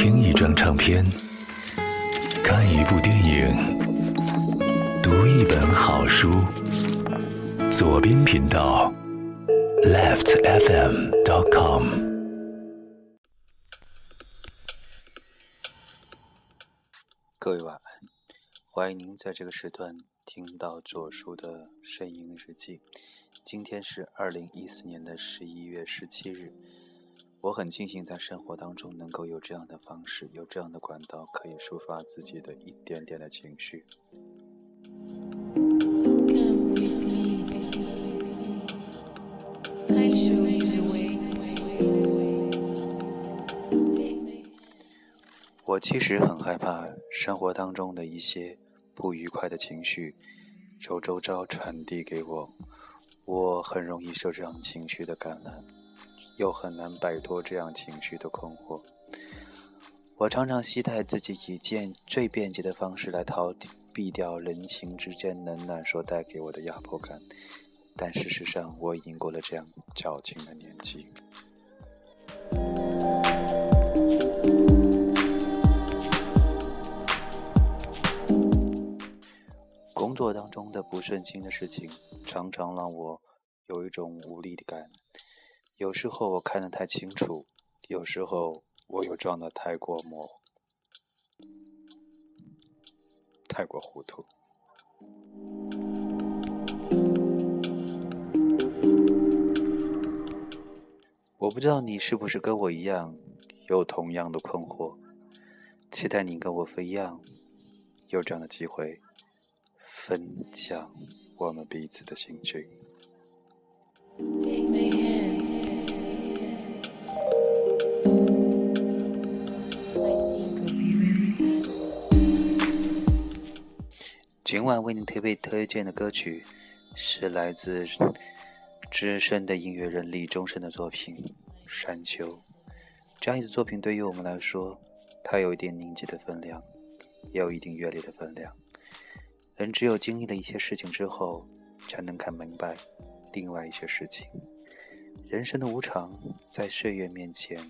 听一张唱片，看一部电影，读一本好书。左边频道，leftfm.com。各位晚安，欢迎您在这个时段听到左叔的声音日记。今天是二零一四年的十一月十七日。我很庆幸在生活当中能够有这样的方式，有这样的管道，可以抒发自己的一点点的情绪。我其实很害怕生活当中的一些不愉快的情绪，周周遭传递给我，我很容易受这样情绪的感染。又很难摆脱这样情绪的困惑。我常常期待自己以件最便捷的方式来逃避掉人情之间冷暖所带给我的压迫感，但事实上我已经过了这样矫情的年纪。工作当中的不顺心的事情，常常让我有一种无力感。有时候我看得太清楚，有时候我又装得太过模糊，太过糊涂。我不知道你是不是跟我一样有同样的困惑，期待你跟我一样有这样的机会，分享我们彼此的心情。今晚为你特别推荐的歌曲，是来自资深的音乐人李宗盛的作品《山丘》。这样一支作品对于我们来说，它有一点凝结的分量，也有一定阅历的分量。人只有经历了一些事情之后，才能看明白另外一些事情。人生的无常，在岁月面前，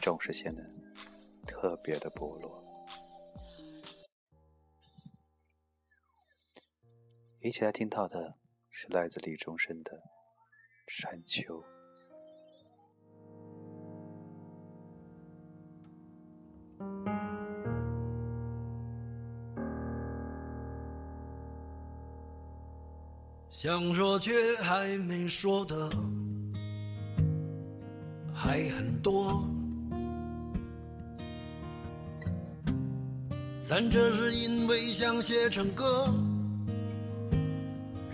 总是显得特别的薄弱。一起来听到的是来自李宗盛的《山丘》。想说却还没说的还很多，咱这是因为想写成歌。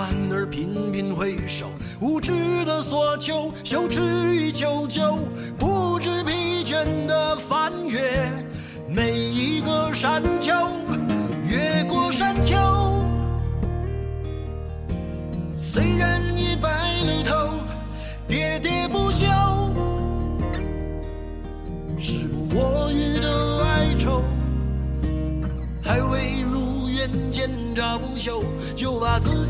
反而频频回首，无知的索求，羞耻与求救，不知疲倦的翻越每一个山丘，越过山丘。虽然已白了头，喋喋不休，时不我予的哀愁，还未如愿见着不朽。就把自己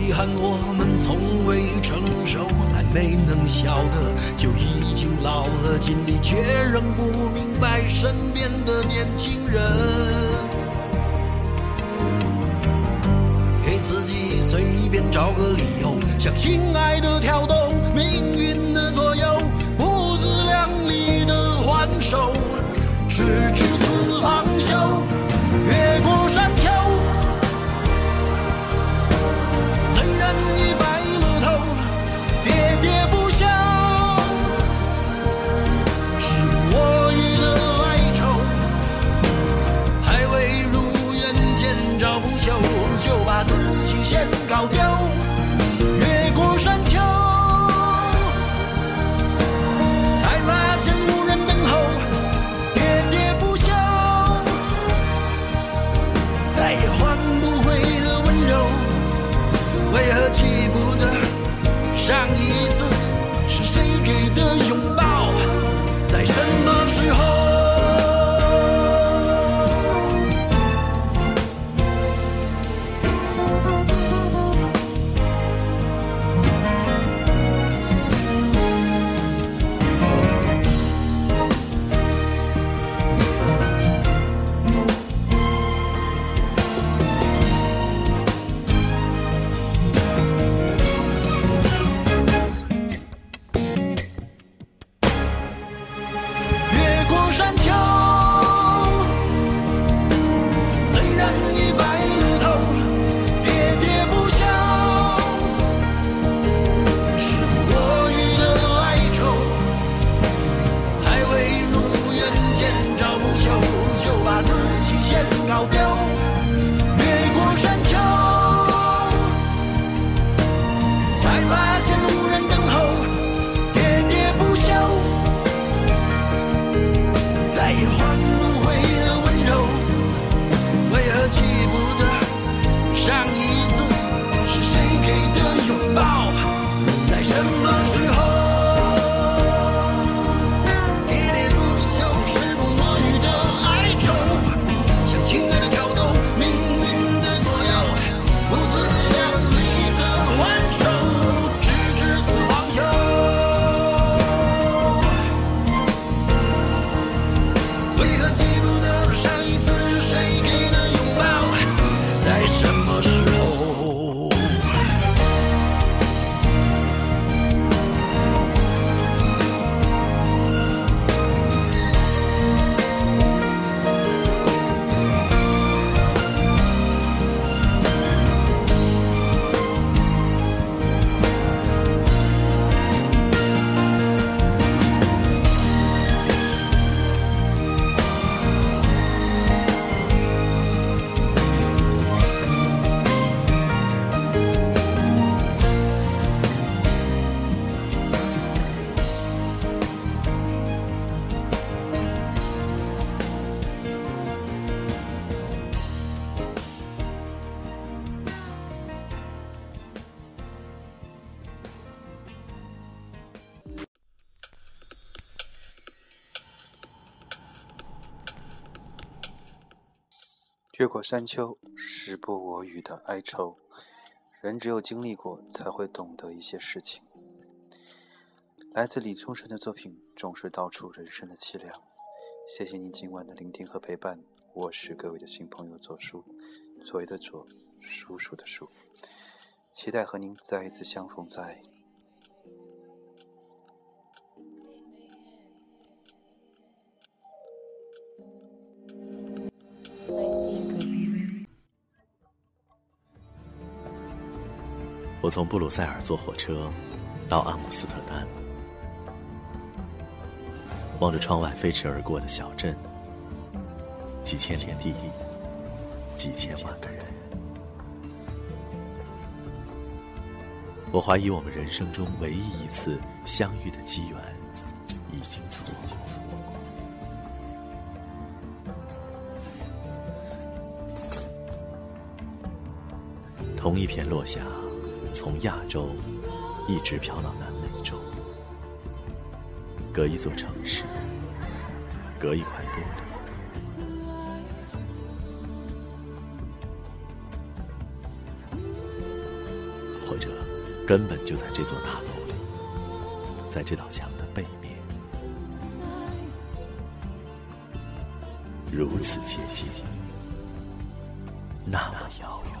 遗憾我们从未成熟，还没能笑得就已经老了，尽力却仍不明白身边的年轻人。给自己随便找个理由，向心爱的挑逗，为何记不得上一次才发现无越过山丘，时不我予的哀愁。人只有经历过，才会懂得一些事情。来自李宗盛的作品，总是道出人生的凄凉。谢谢您今晚的聆听和陪伴，我是各位的新朋友左叔，左为的左，叔叔的叔。期待和您再一次相逢在我从布鲁塞尔坐火车到阿姆斯特丹，望着窗外飞驰而过的小镇，几千年地，几千万个人。我怀疑我们人生中唯一一次相遇的机缘已经错过。同一片落霞，从亚洲一直飘到南美洲，隔一座城市，隔一块玻璃，或者根本就在这座大楼里，在这道墙的背面，如此接近，那么遥远。